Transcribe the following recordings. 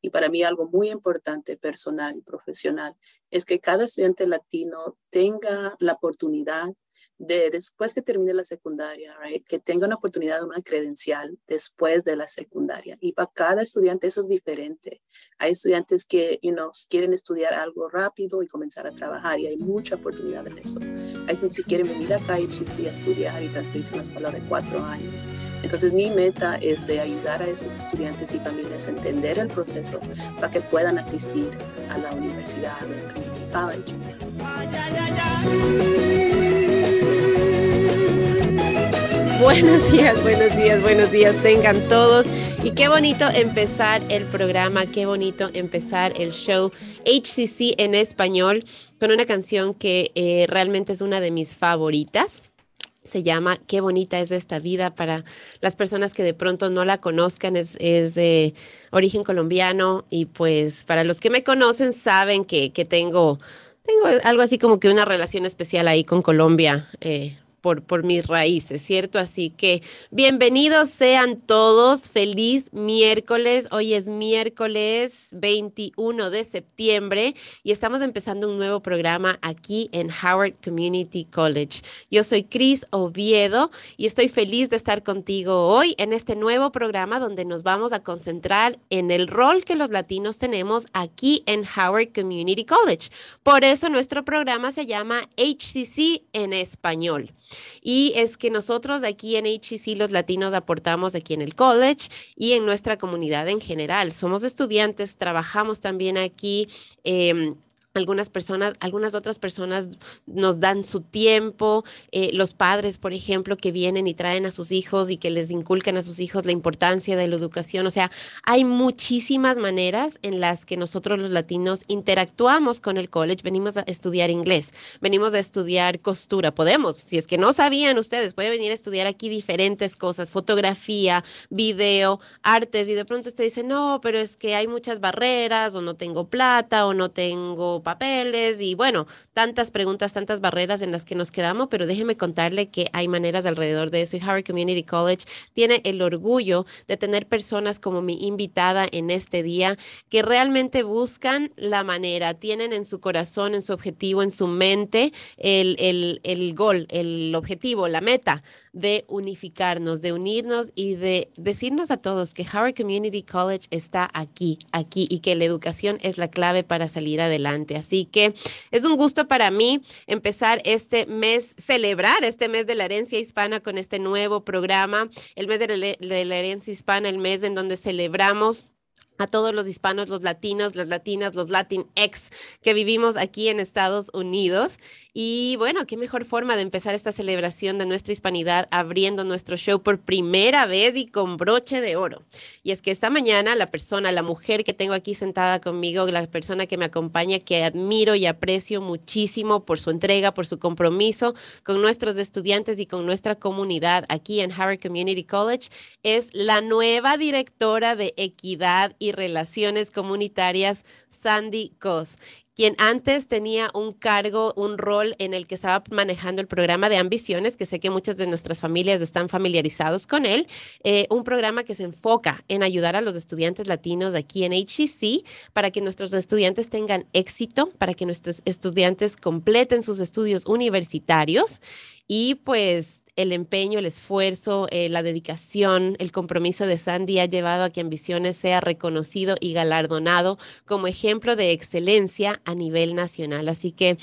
Y para mí algo muy importante, personal y profesional, es que cada estudiante latino tenga la oportunidad de después que termine la secundaria, que tenga una oportunidad de una credencial después de la secundaria. Y para cada estudiante eso es diferente. Hay estudiantes que you know, quieren estudiar algo rápido y comenzar a trabajar y hay mucha oportunidad en eso. Hay quienes si quieren venir acá sí a estudiar y transferirse una escuela de cuatro años. Entonces mi meta es de ayudar a esos estudiantes y familias a entender el proceso para que puedan asistir a la universidad al community college. Buenos días, buenos días, buenos días tengan todos. Y qué bonito empezar el programa, qué bonito empezar el show HCC en español con una canción que eh, realmente es una de mis favoritas se llama Qué bonita es esta vida para las personas que de pronto no la conozcan, es, de origen colombiano y pues para los que me conocen saben que, tengo, tengo algo así como que una relación especial ahí con Colombia. Eh, por, por mis raíces, ¿cierto? Así que bienvenidos sean todos, feliz miércoles, hoy es miércoles 21 de septiembre y estamos empezando un nuevo programa aquí en Howard Community College. Yo soy Cris Oviedo y estoy feliz de estar contigo hoy en este nuevo programa donde nos vamos a concentrar en el rol que los latinos tenemos aquí en Howard Community College. Por eso nuestro programa se llama HCC en español. Y es que nosotros aquí en HEC los latinos aportamos aquí en el college y en nuestra comunidad en general. Somos estudiantes, trabajamos también aquí. Eh, algunas personas, algunas otras personas nos dan su tiempo, eh, los padres, por ejemplo, que vienen y traen a sus hijos y que les inculcan a sus hijos la importancia de la educación. O sea, hay muchísimas maneras en las que nosotros los latinos interactuamos con el college. Venimos a estudiar inglés, venimos a estudiar costura. Podemos, si es que no sabían ustedes, pueden venir a estudiar aquí diferentes cosas, fotografía, video, artes, y de pronto usted dice, no, pero es que hay muchas barreras, o no tengo plata, o no tengo papeles y bueno, tantas preguntas, tantas barreras en las que nos quedamos, pero déjeme contarle que hay maneras alrededor de eso y Harvard Community College tiene el orgullo de tener personas como mi invitada en este día que realmente buscan la manera, tienen en su corazón, en su objetivo, en su mente el, el, el gol, el objetivo, la meta de unificarnos, de unirnos y de decirnos a todos que Howard Community College está aquí, aquí y que la educación es la clave para salir adelante. Así que es un gusto para mí empezar este mes, celebrar este mes de la herencia hispana con este nuevo programa, el mes de la, herencia hispana, el mes en donde celebramos a todos los hispanos, los latinos, las latinas, los Latinx que vivimos aquí en Estados Unidos. Y bueno, qué mejor forma de empezar esta celebración de nuestra hispanidad abriendo nuestro show por primera vez y con broche de oro. Y es que esta mañana la persona, la mujer que tengo aquí sentada conmigo, la persona que me acompaña, que admiro y aprecio muchísimo por su entrega, por su compromiso con nuestros estudiantes y con nuestra comunidad aquí en Harvard Community College, es la nueva directora de equidad y relaciones comunitarias, Sandy Cos quien antes tenía un cargo, un rol en el que estaba manejando el programa de ambiciones, que sé que muchas de nuestras familias están familiarizados con él, eh, un programa que se enfoca en ayudar a los estudiantes latinos aquí en HCC para que nuestros estudiantes tengan éxito, para que nuestros estudiantes completen sus estudios universitarios y pues el empeño, el esfuerzo, eh, la dedicación, el compromiso de Sandy ha llevado a que Ambiciones sea reconocido y galardonado como ejemplo de excelencia a nivel nacional. Así que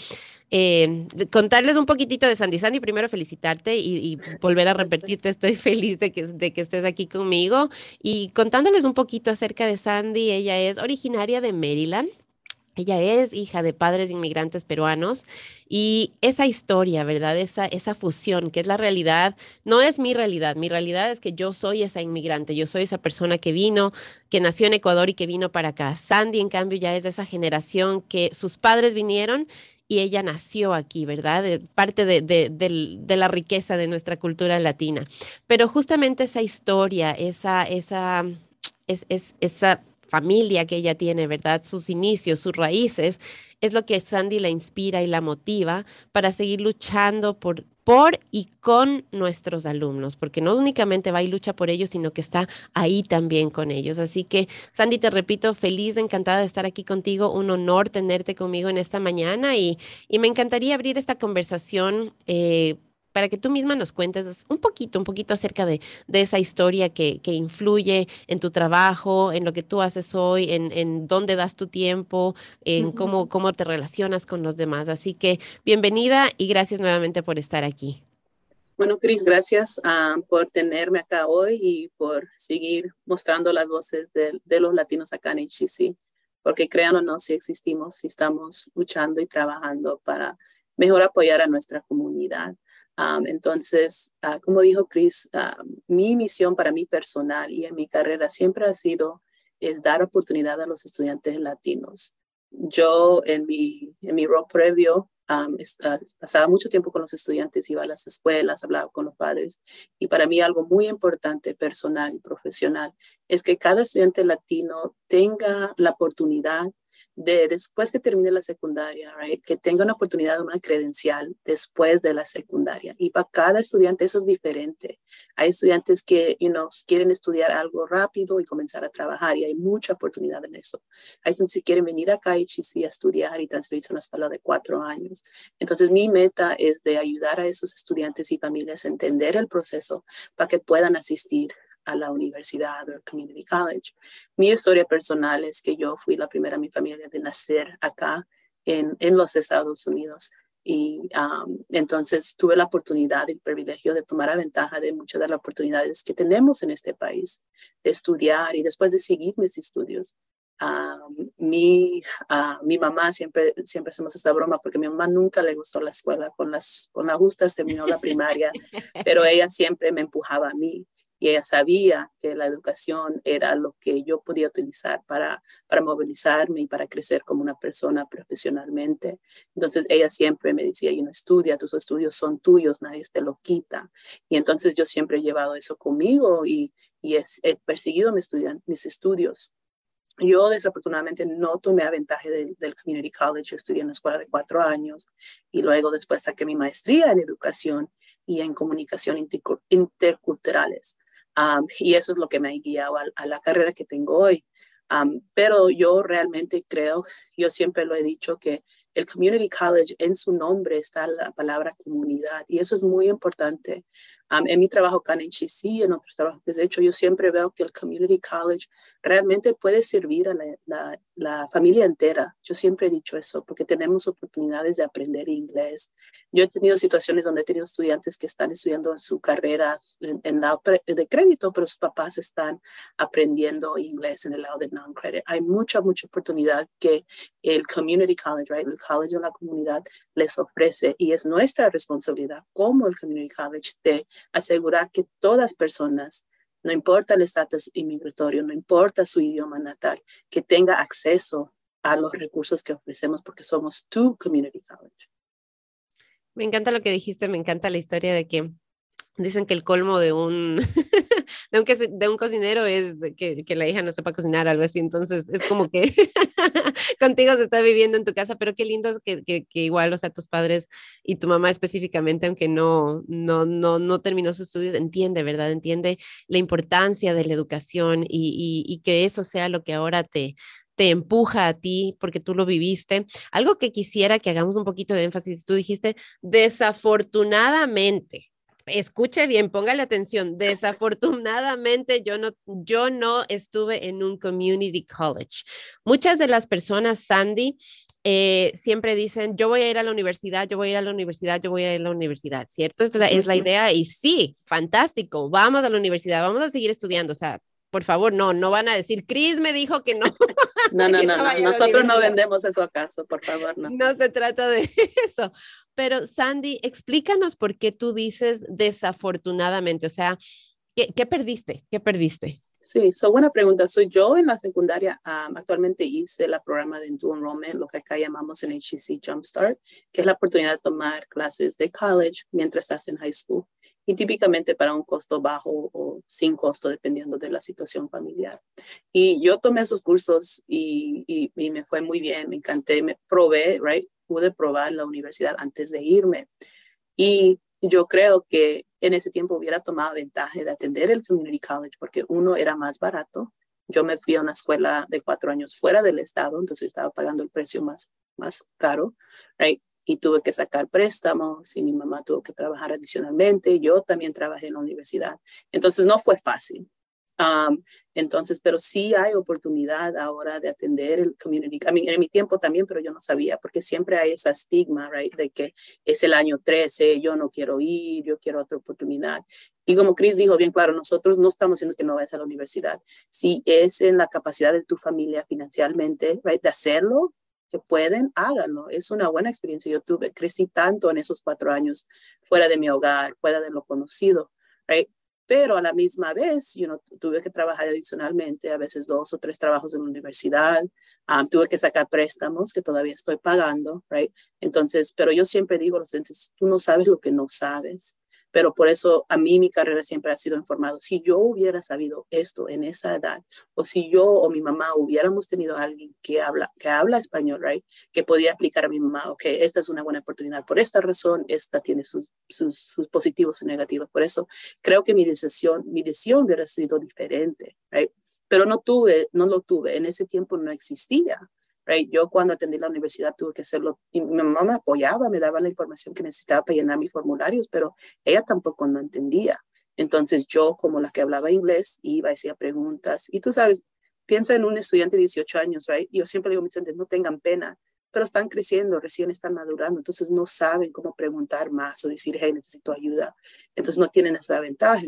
eh, contarles un poquitito de Sandy. Sandy, primero felicitarte y, volver a repetirte, estoy feliz de que, de que estés aquí conmigo y contándoles un poquito acerca de Sandy. Ella es originaria de Maryland. Ella es hija de padres inmigrantes peruanos y esa historia, ¿verdad? Esa, esa fusión, que es la realidad, no es mi realidad. Mi realidad es que yo soy esa inmigrante, yo soy esa persona que vino, que nació en Ecuador y que vino para acá. Sandy, en cambio, ya es de esa generación que sus padres vinieron y ella nació aquí, ¿verdad? parte de, de, la riqueza de nuestra cultura latina. Pero justamente esa historia, esa, esa, es, esa familia que ella tiene, ¿verdad? Sus inicios, sus raíces, es lo que Sandy la inspira y la motiva para seguir luchando por por y con nuestros alumnos, porque no únicamente va y lucha por ellos, sino que está ahí también con ellos. Así que, Sandy, te repito, feliz, encantada de estar aquí contigo, un honor tenerte conmigo en esta mañana y, y me encantaría abrir esta conversación. Eh, para que tú misma nos cuentes un poquito, un poquito acerca de, esa historia que, influye en tu trabajo, en lo que tú haces hoy, en, dónde das tu tiempo, en cómo, cómo te relacionas con los demás. Así que bienvenida y gracias nuevamente por estar aquí. Bueno, Cris, gracias ah, por tenerme acá hoy y por seguir mostrando las voces de, de los latinos acá en HCC, porque créanlo o no, si existimos, si estamos luchando y trabajando para mejor apoyar a nuestra comunidad entonces, ah, como dijo Chris, mi misión para mí personal y en mi carrera siempre ha sido es dar oportunidad a los estudiantes latinos. Yo en mi, en mi rol previo ah, pasaba mucho tiempo con los estudiantes, iba a las escuelas, hablaba con los padres y para mí algo muy importante personal y profesional es que cada estudiante latino tenga la oportunidad de después que termine la secundaria, que tenga una oportunidad de una credencial después de la secundaria. Y para cada estudiante eso es diferente. Hay estudiantes que you know, quieren estudiar algo rápido y comenzar a trabajar y hay mucha oportunidad en eso. Hay estudiantes que quieren venir acá a HCC a estudiar y transferirse a una escuela de cuatro años. Entonces mi meta es de ayudar a esos estudiantes y familias a entender el proceso para que puedan asistir a la universidad o community college. Mi historia personal es que yo fui la primera en mi familia de nacer acá en, en los Estados Unidos. Y um, entonces tuve la oportunidad y el privilegio de tomar ventaja de muchas de las oportunidades que tenemos en este país, de estudiar y después de seguir mis estudios. Um, mi, uh, mi mamá siempre, siempre hacemos esta broma porque a mi mamá nunca le gustó la escuela, con las, con las justas terminó la primaria, pero ella siempre me empujaba a mí y ella sabía que la educación era lo que yo podía utilizar para, para movilizarme y para crecer como una persona profesionalmente. Entonces ella siempre me decía, y no estudia, tus estudios son tuyos, nadie te lo quita. Y entonces yo siempre he llevado eso conmigo y, y he perseguido mis, mis estudios. Yo desafortunadamente no tomé ventaja del, del, Community College, yo estudié en la escuela de cuatro años y luego después saqué mi maestría en educación y en comunicación interculturales y eso es lo que me ha guiado a, la carrera que tengo hoy. pero yo realmente creo, yo siempre lo he dicho, que el Community College en su nombre está la palabra comunidad y eso es muy importante en mi trabajo acá en HCC, en otros trabajos que he hecho, yo siempre veo que el Community College realmente puede servir a la, la, familia entera. Yo siempre he dicho eso, porque tenemos oportunidades de aprender inglés. Yo he tenido situaciones donde he tenido estudiantes que están estudiando su carrera en, lado de crédito, pero sus papás están aprendiendo inglés en el lado de non-credit. Hay mucha, mucha oportunidad que el Community College, right, el college de la comunidad, les ofrece y es nuestra responsabilidad como el Community College de asegurar que todas personas, no importa el estatus inmigratorio, no importa su idioma natal, que tenga acceso a los recursos que ofrecemos porque somos tu community college. Me encanta lo que dijiste, me encanta la historia de que dicen que el colmo de un de un, de un cocinero es que, la hija no sepa cocinar, algo así. Entonces es como que contigo se está viviendo en tu casa, pero qué lindo que, que, igual, o sea, tus padres y tu mamá específicamente, aunque no, no, no, no terminó sus estudios, entiende, ¿verdad? Entiende la importancia de la educación y, y, y que eso sea lo que ahora te, te empuja a ti porque tú lo viviste. Algo que quisiera que hagamos un poquito de énfasis, tú dijiste, desafortunadamente, escuche bien, póngale atención. Desafortunadamente, yo no, yo no estuve en un community college. Muchas de las personas, Sandy, eh, siempre dicen, yo voy a ir a la universidad, yo voy a ir a la universidad, yo voy a ir a la universidad, ¿cierto? Es la, es la idea y sí, fantástico, vamos a la universidad, vamos a seguir estudiando, o sea, por favor, no, no van a decir, Chris me dijo que no. No, no, no, no. nosotros no vendemos eso acaso, por favor, no. No se trata de eso. Pero Sandy, explícanos por qué tú dices desafortunadamente, o sea, ¿qué, qué perdiste? ¿Qué perdiste? Sí, so buena pregunta. Soy yo en la secundaria, actualmente hice la programa de Dual Enrollment, lo que acá llamamos en HCC Jumpstart, que es la oportunidad de tomar clases de college mientras estás en high school y típicamente para un costo bajo o sin costo, dependiendo de la situación familiar. Y yo tomé esos cursos y, y, me fue muy bien, me encanté, me probé, right? Pude probar la universidad antes de irme. Y yo creo que en ese tiempo hubiera tomado ventaja de atender el community college porque uno era más barato. Yo me fui a una escuela de cuatro años fuera del estado, entonces estaba pagando el precio más, más caro, right? Y tuve que sacar préstamos y mi mamá tuvo que trabajar adicionalmente. Yo también trabajé en la universidad. Entonces no fue fácil. Um, entonces, pero sí hay oportunidad ahora de atender el community. I mean, en mi tiempo también, pero yo no sabía, porque siempre hay esa estigma, right, de que es el año 13, yo no quiero ir, yo quiero otra oportunidad. Y como Chris dijo bien claro, nosotros no estamos diciendo que no vayas a la universidad. Si es en la capacidad de tu familia financieramente, right, de hacerlo, que pueden, háganlo. Es una buena experiencia. Yo tuve, crecí tanto en esos cuatro años fuera de mi hogar, fuera de lo conocido, right? Pero a la misma vez, yo no tuve que trabajar adicionalmente, a veces dos o tres trabajos en la universidad, ah, tuve que sacar préstamos que todavía estoy pagando, right? Entonces, pero yo siempre digo los tú no sabes lo que no sabes pero por eso a mí mi carrera siempre ha sido informado. Si yo hubiera sabido esto en esa edad, o si yo o mi mamá hubiéramos tenido alguien que habla, que habla español, right, que podía aplicar a mi mamá, ok, esta es una buena oportunidad por esta razón, esta tiene sus, sus, sus positivos y negativos. Por eso creo que mi decisión, mi decisión hubiera sido diferente, right? Pero no tuve, no lo tuve. En ese tiempo no existía. Right? Yo cuando atendí la universidad tuve que hacerlo, y mi mamá me apoyaba, me daba la información que necesitaba para llenar mis formularios, pero ella tampoco no entendía. Entonces yo, como la que hablaba inglés, iba hacía preguntas. Y tú sabes, piensa en un estudiante de 18 años, right? yo siempre digo a mis estudiantes, no tengan pena, pero están creciendo, recién están madurando, entonces no saben cómo preguntar más o decir, hey, necesito ayuda. Entonces no tienen esa ventaja.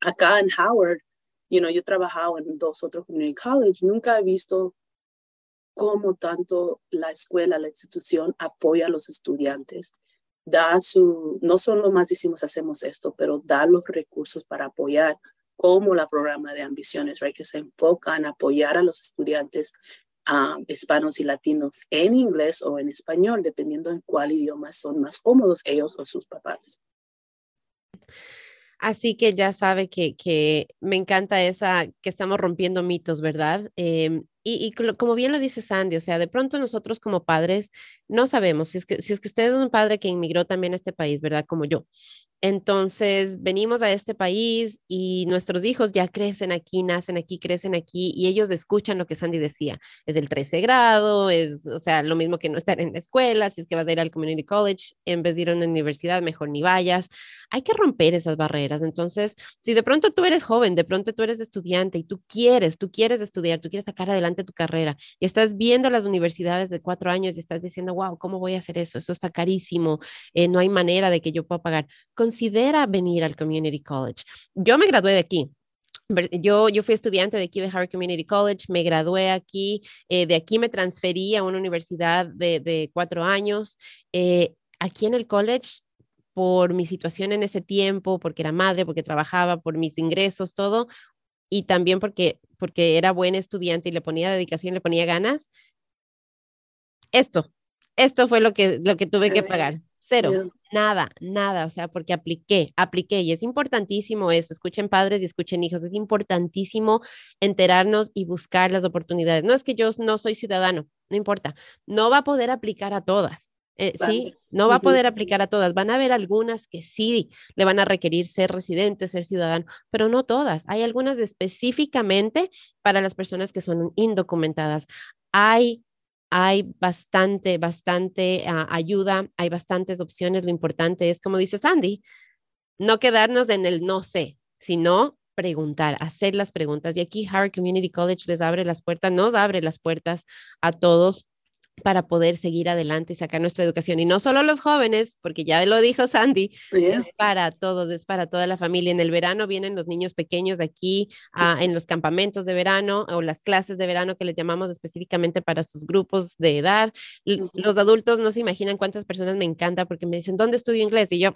Acá en Howard, you know, yo he trabajado en dos otros community college, nunca he visto cómo tanto la escuela, la institución apoya a los estudiantes. Da su, no solo más decimos hacemos esto, pero da los recursos para apoyar, como la programa de ambiciones, right, que se enfoca en apoyar a los estudiantes hispanos y latinos en inglés o en español, dependiendo en cuál idioma son más cómodos ellos o sus papás. Así que ya sabe que, que me encanta esa, que estamos rompiendo mitos, ¿verdad? Em, y, como bien lo dice Sandy, o sea, de pronto nosotros como padres no sabemos si es que, si es que usted es un padre que inmigró también a este país, ¿verdad? Como yo. Entonces, venimos a este país y nuestros hijos ya crecen aquí, nacen aquí, crecen aquí y ellos escuchan lo que Sandy decía. Es el 13 grado, es, o sea, lo mismo que no estar en la escuela, si es que vas a ir al community college, en vez de ir a una universidad, mejor ni vayas. Hay que romper esas barreras. Entonces, si de pronto tú eres joven, de pronto tú eres estudiante y tú quieres, tú quieres estudiar, tú quieres sacar adelante tu carrera y estás viendo las universidades de cuatro años y estás diciendo, wow, ¿cómo voy a hacer eso? Eso está carísimo, eh, no hay manera de que yo pueda pagar considera venir al Community College. Yo me gradué de aquí, yo, yo fui estudiante de aquí de Harvard Community College, me gradué aquí, eh, de aquí me transferí a una universidad de, de cuatro años. Eh, aquí en el college, por mi situación en ese tiempo, porque era madre, porque trabajaba, por mis ingresos, todo, y también porque, porque era buen estudiante y le ponía dedicación, le ponía ganas, esto, esto fue lo que, lo que tuve que pagar. Cero, nada, nada, o sea, porque apliqué, apliqué y es importantísimo eso, escuchen padres y escuchen hijos, es importantísimo enterarnos y buscar las oportunidades. No es que yo no soy ciudadano, no importa, no va a poder aplicar a todas. Eh, sí, no va a poder aplicar a todas. Van a haber algunas que sí le van a requerir ser residente, ser ciudadano, pero no todas. Hay algunas específicamente para las personas que son indocumentadas. Hay hay bastante, bastante ah, ayuda, hay bastantes opciones. Lo importante es, como dice Sandy, no quedarnos en el no sé, sino preguntar, hacer las preguntas. Y aquí Harvard Community College les abre las puertas, nos abre las puertas a todos para poder seguir adelante y sacar nuestra educación. Y no solo los jóvenes, porque ya lo dijo Sandy, es para todos, es para toda la familia. En el verano vienen los niños pequeños de aquí ah, en los campamentos de verano o las clases de verano que les llamamos específicamente para sus grupos de edad. Los adultos no se imaginan cuántas personas me encanta porque me dicen, ¿dónde estudio inglés? Y yo,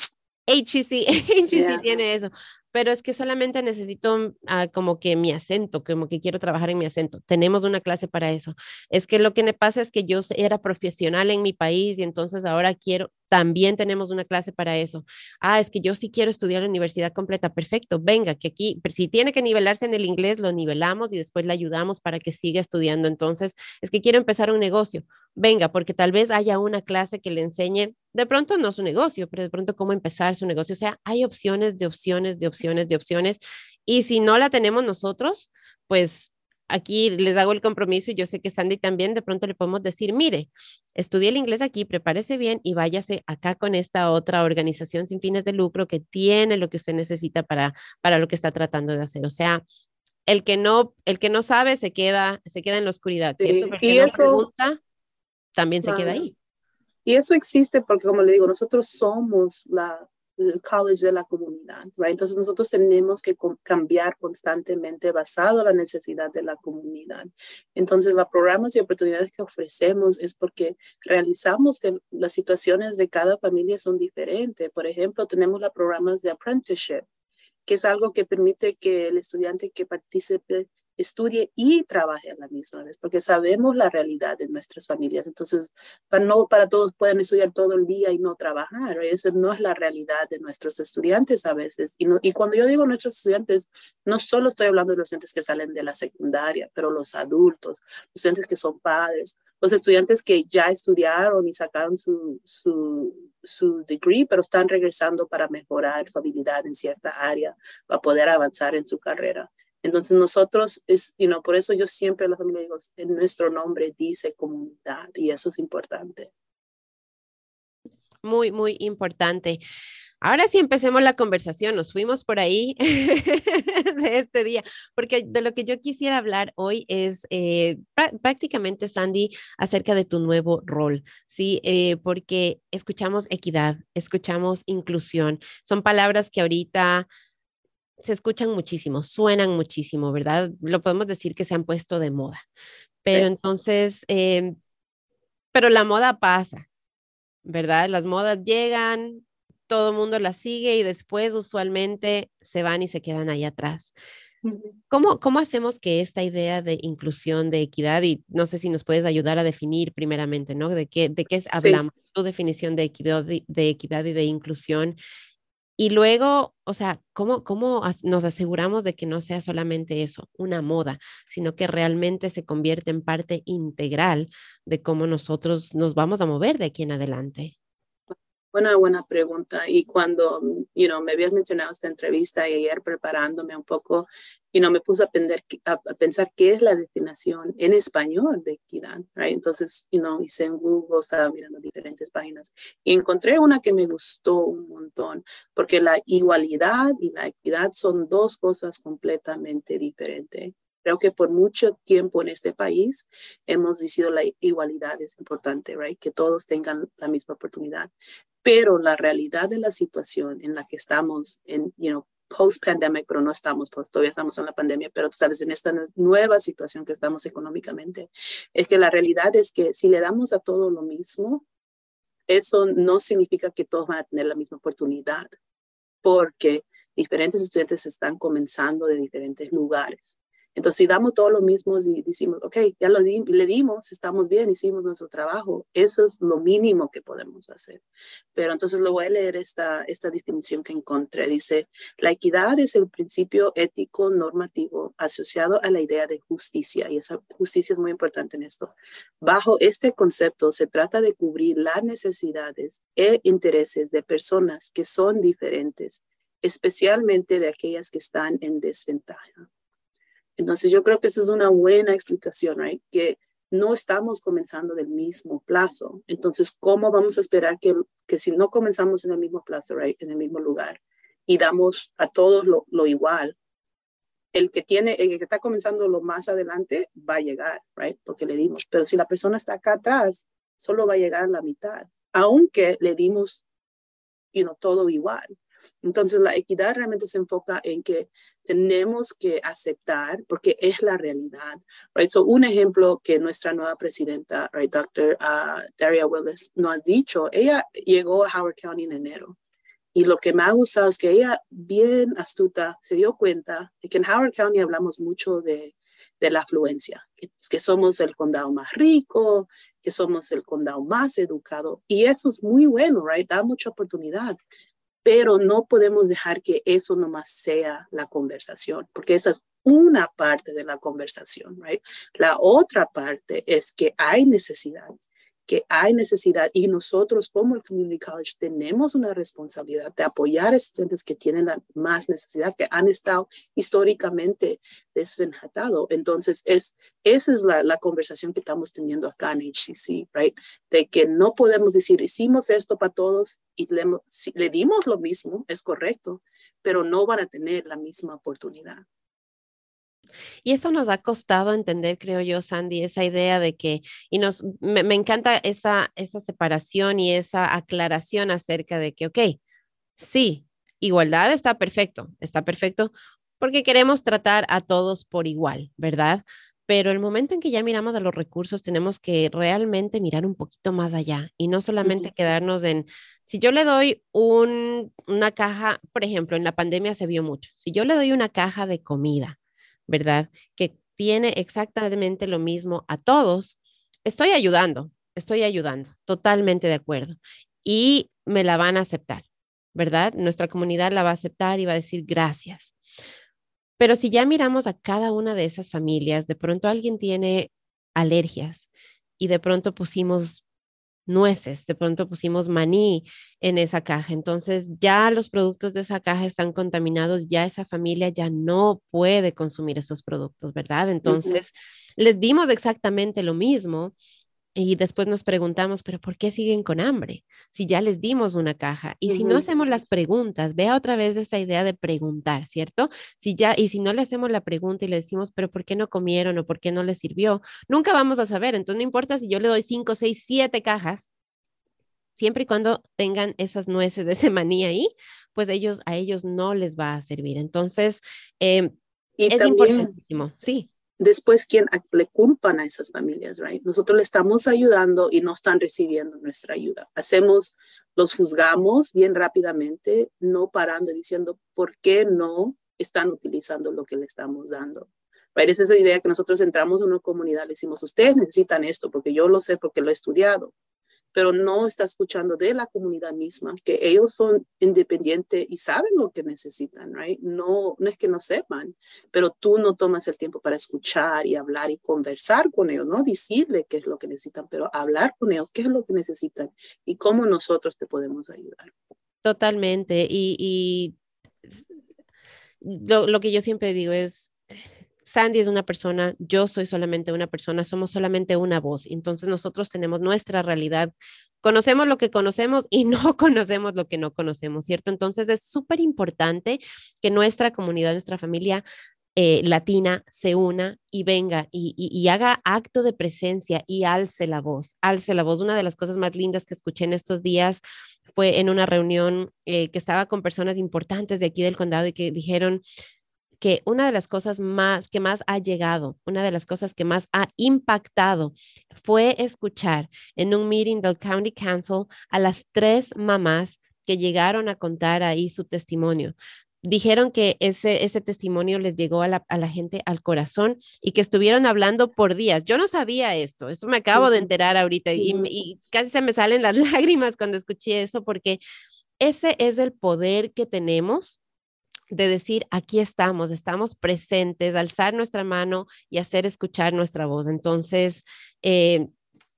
HCC, HCC tiene eso pero es que solamente necesito ah, como que mi acento, como que quiero trabajar en mi acento. Tenemos una clase para eso. Es que lo que me pasa es que yo era profesional en mi país y entonces ahora quiero, también tenemos una clase para eso. Ah, es que yo sí quiero estudiar la universidad completa. Perfecto, venga, que aquí, si tiene que nivelarse en el inglés, lo nivelamos y después le ayudamos para que siga estudiando. Entonces, es que quiero empezar un negocio. Venga, porque tal vez haya una clase que le enseñe de pronto no su negocio, pero de pronto cómo empezar su negocio. O sea, hay opciones de opciones, de opciones, de opciones. Y si no la tenemos nosotros, pues aquí les hago el compromiso y yo sé que Sandy también de pronto le podemos decir, mire, estudie el inglés aquí, prepárese bien y váyase acá con esta otra organización sin fines de lucro que tiene lo que usted necesita para, para lo que está tratando de hacer. O sea, el que no, el que no sabe se queda, se queda en la oscuridad. Y eso también se queda ahí. Y eso existe porque, como le digo, nosotros somos la, el college de la comunidad, right? Entonces nosotros tenemos que cambiar constantemente basado en la necesidad de la comunidad. Entonces los programas y oportunidades que ofrecemos es porque realizamos que las situaciones de cada familia son diferentes. Por ejemplo, tenemos los programas de apprenticeship, que es algo que permite que el estudiante que participe estudie y trabaje a la misma vez, porque sabemos la realidad de nuestras familias. Entonces, para, no para todos pueden estudiar todo el día y no trabajar. Esa no es la realidad de nuestros estudiantes a veces. Y, y cuando yo digo nuestros estudiantes, no solo estoy hablando de los estudiantes que salen de la secundaria, pero los adultos, los estudiantes que son padres, los estudiantes que ya estudiaron y sacaron su, su, su degree, pero están regresando para mejorar su habilidad en cierta área, para poder avanzar en su carrera. Entonces nosotros, es, you know, por eso yo siempre a la familia digo, en nuestro nombre dice comunidad y eso es importante. Muy, muy importante. Ahora sí empecemos la conversación, nos fuimos por ahí de este día, porque de lo que yo quisiera hablar hoy es eh, prácticamente, Sandy, acerca de tu nuevo rol, ¿sí? Eh, porque escuchamos equidad, escuchamos inclusión, son palabras que ahorita se escuchan muchísimo, suenan muchísimo, ¿verdad? Lo podemos decir que se han puesto de moda. Pero entonces, em, pero la moda pasa, ¿verdad? Las modas llegan, todo el mundo las sigue y después usualmente se van y se quedan ahí atrás. ¿Cómo, ¿Cómo hacemos que esta idea de inclusión, de equidad, y no sé si nos puedes ayudar a definir primeramente, ¿no? ¿De qué, de qué hablamos? Tu definición de equidad, de equidad y de inclusión y luego, o sea, ¿cómo, ¿cómo nos aseguramos de que no sea solamente eso, una moda, sino que realmente se convierte en parte integral de cómo nosotros nos vamos a mover de aquí en adelante? Una buena pregunta. Y cuando, you know, me habías mencionado esta entrevista y ayer preparándome un poco, y no me puse a, a, pensar qué es la definición en español de equidad, right? Entonces, you know, hice en Google, estaba mirando diferentes páginas y encontré una que me gustó un montón, porque la igualdad y la equidad son dos cosas completamente diferentes. Creo que por mucho tiempo en este país hemos dicho la igualdad es importante, right? Que todos tengan la misma oportunidad pero la realidad de la situación en la que estamos en, you know, post-pandemic, pero no estamos, pues todavía estamos en la pandemia, pero tú sabes, en esta nueva situación que estamos económicamente, es que la realidad es que si le damos a todo lo mismo, eso no significa que todos van a tener la misma oportunidad, porque diferentes estudiantes están comenzando de diferentes lugares. Entonces, si damos todo lo mismo y decimos, ok, ya lo le dimos, estamos bien, hicimos nuestro trabajo, eso es lo mínimo que podemos hacer. Pero entonces lo voy a leer esta, esta definición que encontré. Dice, la equidad es el principio ético normativo asociado a la idea de justicia, y esa justicia es muy importante en esto. Bajo este concepto se trata de cubrir las necesidades e intereses de personas que son diferentes, especialmente de aquellas que están en desventaja. Entonces yo creo que esa es una buena explicación, right? Que no estamos comenzando del mismo plazo. Entonces, ¿cómo vamos a esperar que, que si no comenzamos en el mismo plazo, right? En el mismo lugar y damos a todos lo, lo igual, el que tiene, el que está comenzando lo más adelante va a llegar, right? Porque le dimos. Pero si la persona está acá atrás, solo va a llegar a la mitad, aunque le dimos, you know, todo igual. Entonces, la equidad realmente se enfoca en que tenemos que aceptar, porque es la realidad. Right? So, un ejemplo que nuestra nueva presidenta, right, Dr. Uh, Daria Willis, nos ha dicho, ella llegó a Howard County en enero. Y lo que me ha gustado es que ella, bien astuta, se dio cuenta de que en Howard County hablamos mucho de, la afluencia, que, somos el condado más rico, que somos el condado más educado. Y eso es muy bueno? Da mucha oportunidad pero no podemos dejar que eso nomás sea la conversación, porque esa es una parte de la conversación, right? La otra parte es que hay necesidades que hay necesidad y nosotros como el Community College tenemos una responsabilidad de apoyar a estudiantes que tienen más necesidad, que han estado históricamente desvenjatados. Entonces, es, esa es la, conversación que estamos teniendo acá en HCC, right? De que no podemos decir, hicimos esto para todos y le dimos lo mismo, es correcto, pero no van a tener la misma oportunidad. Y eso nos ha costado entender, creo yo, Sandy, esa idea de que, y nos, me, encanta esa, esa separación y esa aclaración acerca de que, ok, sí, igualdad está perfecto, está perfecto porque queremos tratar a todos por igual, ¿verdad? Pero el momento en que ya miramos a los recursos, tenemos que realmente mirar un poquito más allá y no solamente quedarnos en, si yo le doy un, una caja, por ejemplo, en la pandemia se vio mucho, si yo le doy una caja de comida, ¿verdad? Que tiene exactamente lo mismo a todos, estoy ayudando, estoy ayudando, totalmente de acuerdo. Y me la van a aceptar, ¿verdad? Nuestra comunidad la va a aceptar y va a decir gracias. Pero si ya miramos a cada una de esas familias, de pronto alguien tiene alergias y de pronto pusimos nueces, de pronto pusimos maní en esa caja. Entonces ya los productos de esa caja están contaminados, ya esa familia ya no puede consumir esos productos, ¿verdad? Entonces les dimos exactamente lo mismo y después nos preguntamos, pero ¿por qué siguen con hambre? Si ya les dimos una caja. Y si no hacemos las preguntas, vea otra vez esa idea de preguntar, ¿cierto? Si ya, y si no le hacemos la pregunta y le decimos, pero ¿por qué no comieron o por qué no les sirvió? Nunca vamos a saber. Entonces no importa si yo le doy cinco, seis, siete cajas, siempre y cuando tengan esas nueces de ese maní ahí, pues ellos, a ellos no les va a servir. Entonces, em, es importantísimo, sí después quién le culpan a esas familias, right? Nosotros le estamos ayudando y no están recibiendo nuestra ayuda. Hacemos, los juzgamos bien rápidamente, no parando diciendo por qué no están utilizando lo que le estamos dando. Right? Es esa idea que nosotros entramos en una comunidad, le decimos, ustedes necesitan esto porque yo lo sé porque lo he estudiado pero no está escuchando de la comunidad misma, que ellos son independientes y saben lo que necesitan, right? No, no es que no sepan, pero tú no tomas el tiempo para escuchar y hablar y conversar con ellos, no decirle qué es lo que necesitan, pero hablar con ellos, qué es lo que necesitan y cómo nosotros te podemos ayudar. Totalmente. Y, lo, lo que yo siempre digo es, Sandy es una persona, yo soy solamente una persona, somos solamente una voz. Entonces nosotros tenemos nuestra realidad, conocemos lo que conocemos y no conocemos lo que no conocemos, ¿cierto? Entonces es súper importante que nuestra comunidad, nuestra familia eh, latina se una y venga y, haga acto de presencia y alce la voz, alce la voz. Una de las cosas más lindas que escuché en estos días fue en una reunión eh, que estaba con personas importantes de aquí del condado y que dijeron, que una de las cosas más que más ha llegado, una de las cosas que más ha impactado fue escuchar en un meeting del County Council a las tres mamás que llegaron a contar ahí su testimonio. Dijeron que ese, ese testimonio les llegó a la, a la gente al corazón y que estuvieron hablando por días. Yo no sabía esto, eso me acabo de enterar ahorita y, y casi se me salen las lágrimas cuando escuché eso porque ese es el poder que tenemos de decir, aquí estamos, estamos presentes, alzar nuestra mano y hacer escuchar nuestra voz. Entonces, eh,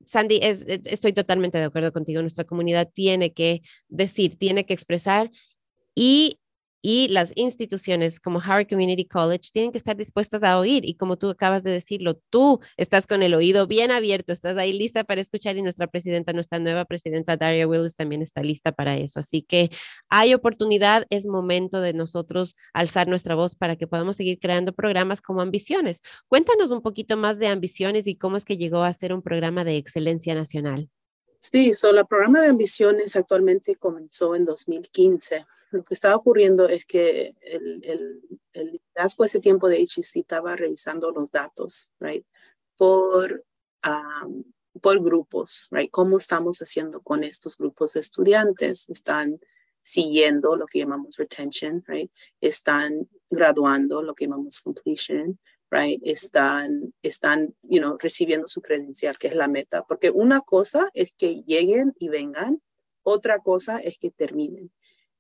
Sandy, e, estoy totalmente de acuerdo contigo. Nuestra comunidad tiene que decir, tiene que expresar y y las instituciones como Howard Community College tienen que estar dispuestas a oír y como tú acabas de decirlo, tú estás con el oído bien abierto, estás ahí lista para escuchar y nuestra presidenta, nuestra nueva presidenta Daria Willis también está lista para eso. Así que hay oportunidad, es momento de nosotros alzar nuestra voz para que podamos seguir creando programas como Ambiciones. Cuéntanos un poquito más de Ambiciones y cómo es que llegó a ser un programa de excelencia nacional. Sí, so, el programa de Ambiciones actualmente comenzó en 2015 lo que estaba ocurriendo es que el, el, ese tiempo de HEC estaba revisando los datos, right, por, por grupos, right, cómo estamos haciendo con estos grupos de estudiantes, están siguiendo lo que llamamos retention, right, están graduando lo que llamamos completion, right, están, están, you know, recibiendo su credencial, que es la meta, porque una cosa es que lleguen y vengan, otra cosa es que terminen.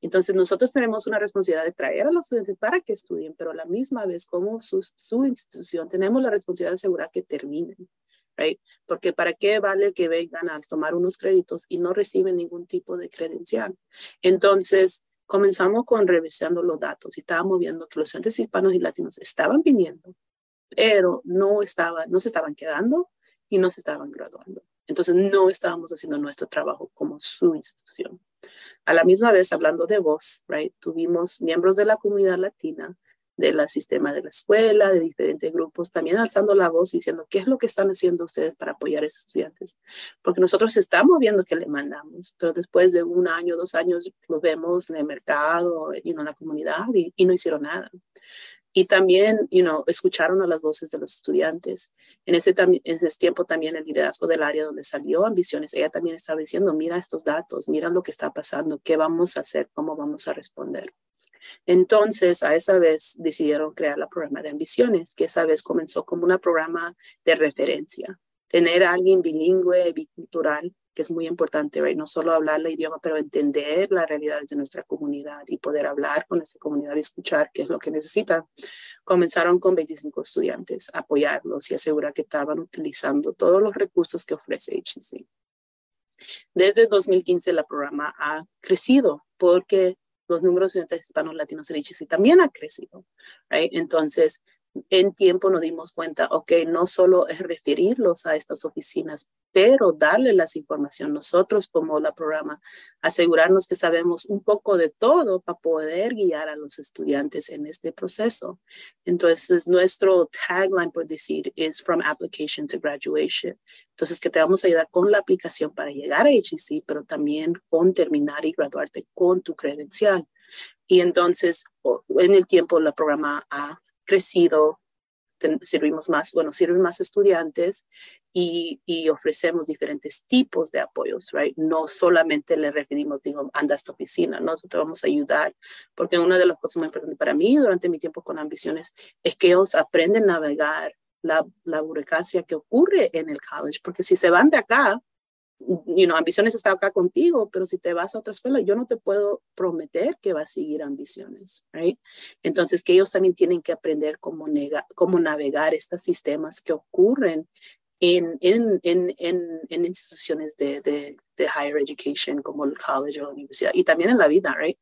Entonces, nosotros tenemos una responsabilidad de traer a los estudiantes para que estudien, pero a la misma vez, como su, institución, tenemos la responsabilidad de asegurar que terminen. right? Porque para qué vale que vengan a tomar unos créditos y no reciben ningún tipo de credencial. Entonces, comenzamos con revisando los datos y estábamos viendo que los estudiantes hispanos y latinos estaban viniendo, pero no, estaba, no se estaban quedando y no se estaban graduando. Entonces, no estábamos haciendo nuestro trabajo como su institución. A la misma vez, hablando de voz, right, tuvimos miembros de la comunidad latina del sistema de la escuela, de diferentes grupos, también alzando la voz y diciendo qué es lo que están haciendo ustedes para apoyar a esos estudiantes. Porque nosotros estamos viendo que le mandamos, pero después de un año, dos años, lo vemos en el mercado, y en la comunidad y, y no hicieron nada. Y también, you know, escucharon a las voces de los estudiantes. En ese, en ese tiempo también el liderazgo del área donde salió Ambiciones, ella también estaba diciendo, mira estos datos, mira lo que está pasando, qué vamos a hacer, cómo vamos a responder. Entonces, a esa vez decidieron crear la programa de ambiciones, que esa vez comenzó como un programa de referencia. Tener a alguien bilingüe, bicultural, que es muy importante, no solo hablar el idioma, pero entender las realidades de nuestra comunidad y poder hablar con nuestra comunidad y escuchar qué es lo que necesitan. Comenzaron con 25 estudiantes, apoyarlos y asegurar que estaban utilizando todos los recursos que ofrece HCC. Desde 2015 el programa ha crecido porque los números de estudiantes hispanos latinos en HC también ha crecido. Right? Entonces, en tiempo nos dimos cuenta, ok, no solo es referirlos a estas oficinas, pero darle las información nosotros como la programa, asegurarnos que sabemos un poco de todo para poder guiar a los estudiantes en este proceso. Entonces, nuestro tagline, por decir, es From Application to Graduation. Entonces, que te vamos a ayudar con la aplicación para llegar a HEC, pero también con terminar y graduarte con tu credencial. Y entonces, en el tiempo, la programa ha crecido, servimos más, bueno, sirven más estudiantes y, y, ofrecemos diferentes tipos de apoyos, right? No solamente le referimos, digo, anda a esta oficina, nosotros vamos a ayudar, porque una de las cosas muy importantes para mí durante mi tiempo con ambiciones es que ellos aprenden a navegar la, la burocracia que ocurre en el college, porque si se van de acá, you know, Ambiciones está acá contigo, pero si te vas a otra escuela, yo no te puedo prometer que va a seguir Ambiciones, right? Entonces, que ellos también tienen que aprender cómo, nega, cómo navegar estos sistemas que ocurren en, en, en, en, instituciones de, de, de higher education como el college o la universidad y también en la vida, right?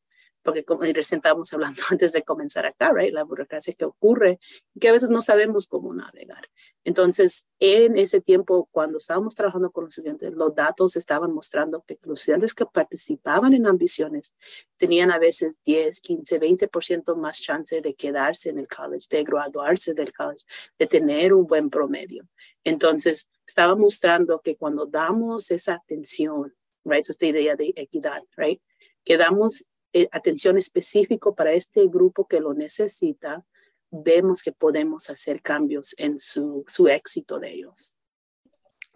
Porque como estábamos hablando antes de comenzar acá, right? la burocracia que ocurre y que a veces no sabemos cómo navegar. Entonces, en ese tiempo, cuando estábamos trabajando con los estudiantes, los datos estaban mostrando que los estudiantes que participaban en ambiciones tenían a veces 10, 15, 20% más chance de quedarse en el college, de graduarse del college, de tener un buen promedio. Entonces, estaba mostrando que cuando damos esa atención, right, esta idea de equidad, right, que damos eh, atención específico para este grupo que lo necesita, vemos que podemos hacer cambios en su, su éxito de ellos.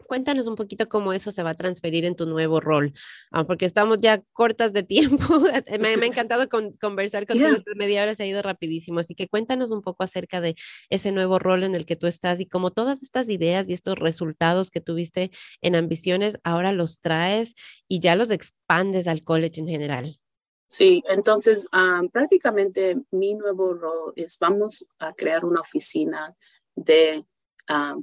Cuéntanos un poquito cómo eso se va a transferir en tu nuevo rol, ah, porque estamos ya cortas de tiempo. me, ha encantado conversar contigo, media hora se ha ido rapidísimo, así que cuéntanos un poco acerca de ese nuevo rol en el que tú estás y cómo todas estas ideas y estos resultados que tuviste en ambiciones ahora los traes y ya los expandes al college en general. Sí, entonces prácticamente mi nuevo rol es vamos a crear una oficina de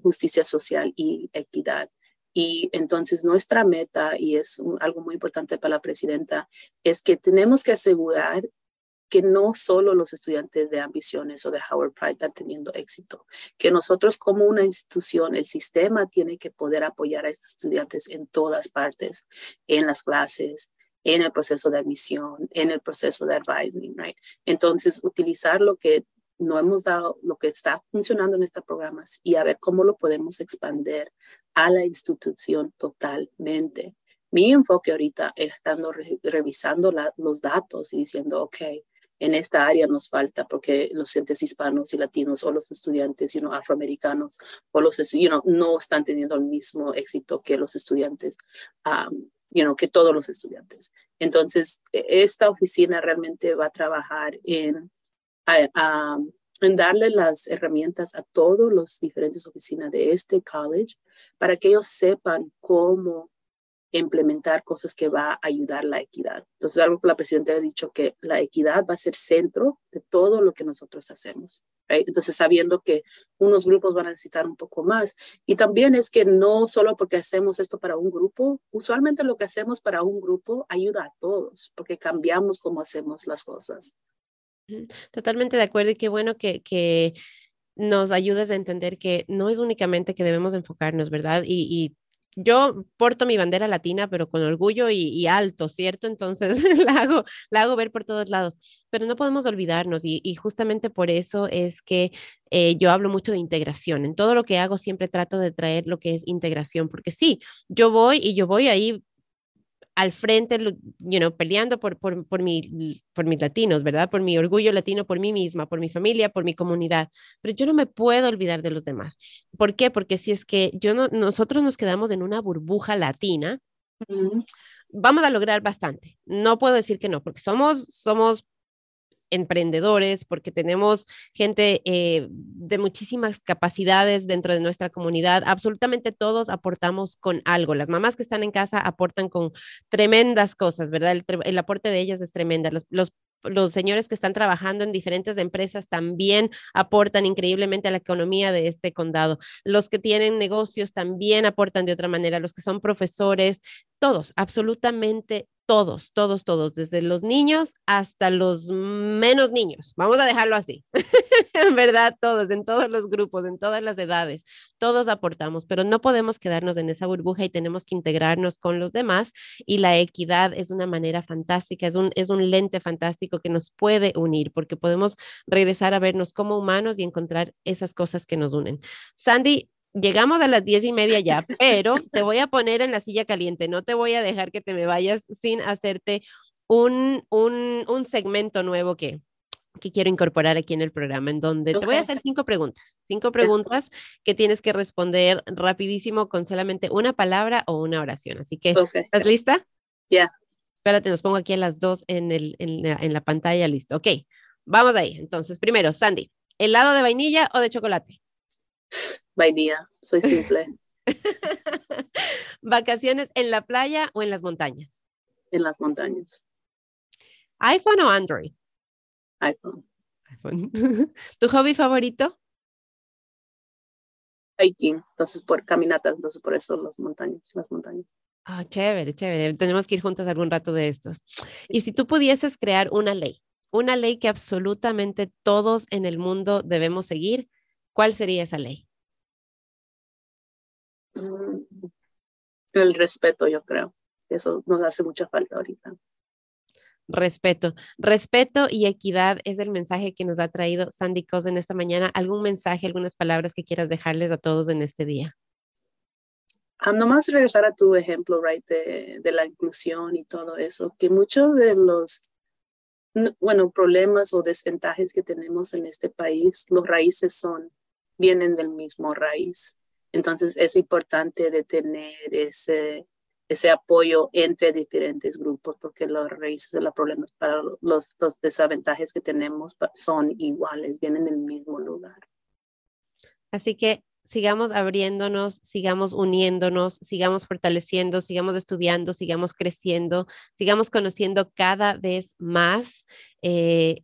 justicia social y equidad. Y entonces nuestra meta, y es algo muy importante para la presidenta, es que tenemos que asegurar que no solo los estudiantes de ambiciones o de Howard Pride están teniendo éxito, que nosotros como una institución, el sistema tiene que poder apoyar a estos estudiantes en todas partes, en las clases, en el proceso de admisión, en el proceso de advising, right? Entonces, utilizar lo que no hemos dado, lo que está funcionando en este programa y a ver cómo lo podemos expandir a la institución totalmente. Mi enfoque ahorita es estando revisando los datos y diciendo, ok, en esta área nos falta porque los estudiantes hispanos y latinos o los estudiantes you know, afroamericanos o los you know, no están teniendo el mismo éxito que los estudiantes um, you know, que todos los estudiantes. Entonces, e, esta oficina realmente va a trabajar en, en darle las herramientas a todos los diferentes oficinas de este college para que ellos sepan cómo implementar cosas que va a ayudar la equidad. Entonces, algo que la presidenta ha dicho que la equidad va a ser centro de todo lo que nosotros hacemos. Entonces, sabiendo que unos grupos van a necesitar un poco más. Y también es que no solo porque hacemos esto para un grupo, usualmente lo que hacemos para un grupo ayuda a todos, porque cambiamos cómo hacemos las cosas. Totalmente de acuerdo y qué bueno que, que nos ayudes a entender que no es únicamente que debemos enfocarnos, ¿verdad? Y yo porto mi bandera latina, pero con orgullo y, alto, ¿cierto? Entonces la hago, la hago ver por todos lados, pero no podemos olvidarnos y, justamente por eso es que eh, yo hablo mucho de integración. En todo lo que hago siempre trato de traer lo que es integración, porque sí, yo voy y yo voy ahí al frente, you know, peleando por, por, por, mi, por mis latinos, ¿verdad? Por mi orgullo latino, por mí misma, por mi familia, por mi comunidad. Pero yo no me puedo olvidar de los demás. ¿Por qué? Porque si es que yo no, nosotros nos quedamos en una burbuja latina, vamos a lograr bastante. No puedo decir que no, porque somos, somos emprendedores, porque tenemos gente eh, de muchísimas capacidades dentro de nuestra comunidad. Absolutamente todos aportamos con algo. Las mamás que están en casa aportan con tremendas cosas, ¿verdad? El, aporte de ellas es tremenda. Los, los los señores que están trabajando en diferentes empresas también aportan increíblemente a la economía de este condado. Los que tienen negocios también aportan de otra manera. Los que son profesores, todos, absolutamente todos, todos, todos, desde los niños hasta los menos niños. Vamos a dejarlo así. en verdad, todos, en todos los grupos, en todas las edades, todos aportamos, pero no podemos quedarnos en esa burbuja y tenemos que integrarnos con los demás. Y la equidad es una manera fantástica, es un, es un lente fantástico que nos puede unir, porque podemos regresar a vernos como humanos y encontrar esas cosas que nos unen. Sandy, llegamos a las diez y media ya, pero te voy a poner en la silla caliente, no te voy a dejar que te me vayas sin hacerte un, un, un segmento nuevo que, que quiero incorporar aquí en el programa, en donde te voy a hacer cinco preguntas, cinco preguntas que tienes que responder rapidísimo con solamente una palabra o una oración. Así que, ¿estás lista? Ya. Espérate, nos pongo aquí a las dos en, el, en, la, en la pantalla, listo. Ok, vamos ahí. Entonces, primero, Sandy, ¿helado de vainilla o de chocolate? Vainilla, soy simple. ¿Vacaciones en la playa o en las montañas? En las montañas. ¿iPhone o Android? iPhone. ¿Tu hobby favorito? Hiking, entonces por caminatas, entonces por eso las montañas, las montañas. Ah, chévere, chévere. Tenemos que ir juntas algún rato de estos. Y si tú pudieses crear una ley, una ley que absolutamente todos en el mundo debemos seguir, ¿cuál sería esa ley? Mm, el respeto, yo creo. Eso nos hace mucha falta ahorita. Respeto. Respeto y equidad es el mensaje que nos ha traído Sandy Cos en esta mañana. ¿Algún mensaje, algunas palabras que quieras dejarles a todos en este día? Um, nomás regresar a tu ejemplo, right, de, de la inclusión y todo eso, que muchos de los, bueno, problemas o desventajas que tenemos en este país, los raíces son, vienen del mismo raíz. Entonces es importante de tener ese, ese apoyo entre diferentes grupos porque los raíces de los problemas para los, los que tenemos son iguales, vienen del mismo lugar. Así que sigamos abriéndonos, sigamos uniéndonos, sigamos fortaleciendo, sigamos estudiando, sigamos creciendo, sigamos conociendo cada vez más eh,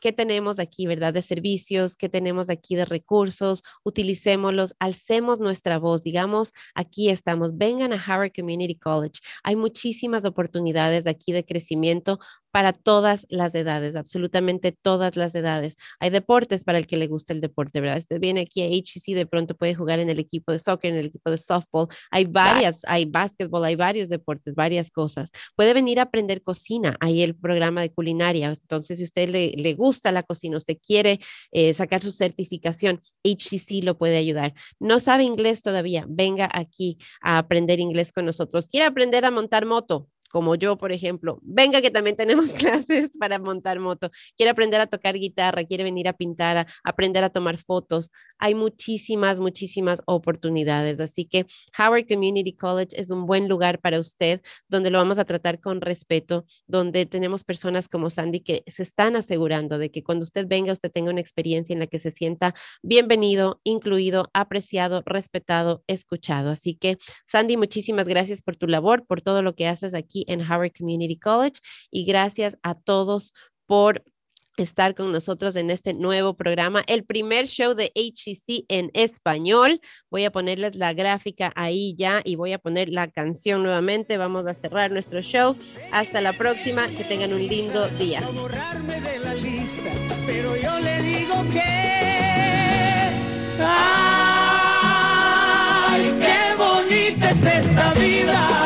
qué tenemos aquí, ¿verdad? De servicios, qué tenemos aquí de recursos, utilicémoslos, alcemos nuestra voz, digamos, aquí estamos, vengan a Howard Community College. Hay muchísimas oportunidades aquí de crecimiento para todas las edades, absolutamente todas las edades. Hay deportes para el que le gusta el deporte, ¿verdad? Usted viene aquí a HCC, de pronto puede jugar en el equipo de soccer, en el equipo de softball. Hay varias, hay básquetbol, hay varios deportes, varias cosas. Puede venir a aprender cocina, hay el programa de culinaria. Entonces, si usted le, le gusta la cocina, usted quiere eh, sacar su certificación, HCC lo puede ayudar. No sabe inglés todavía, venga aquí a aprender inglés con nosotros. Quiere aprender a montar moto, como yo, por ejemplo, venga que también tenemos clases para montar moto, quiere aprender a tocar guitarra, quiere venir a pintar, a aprender a tomar fotos. Hay muchísimas, muchísimas oportunidades. Así que Howard Community College es un buen lugar para usted, donde lo vamos a tratar con respeto, donde tenemos personas como Sandy que se están asegurando de que cuando usted venga, usted tenga una experiencia en la que se sienta bienvenido, incluido, apreciado, respetado, escuchado. Así que, Sandy, muchísimas gracias por tu labor, por todo lo que haces aquí en Howard Community College y gracias a todos por estar con nosotros en este nuevo programa, el primer show de HCC en español. Voy a ponerles la gráfica ahí ya y voy a poner la canción nuevamente. Vamos a cerrar nuestro show. Hasta la próxima. Que tengan un lindo día. pero yo le digo que... ¡Ay, qué bonita es esta vida!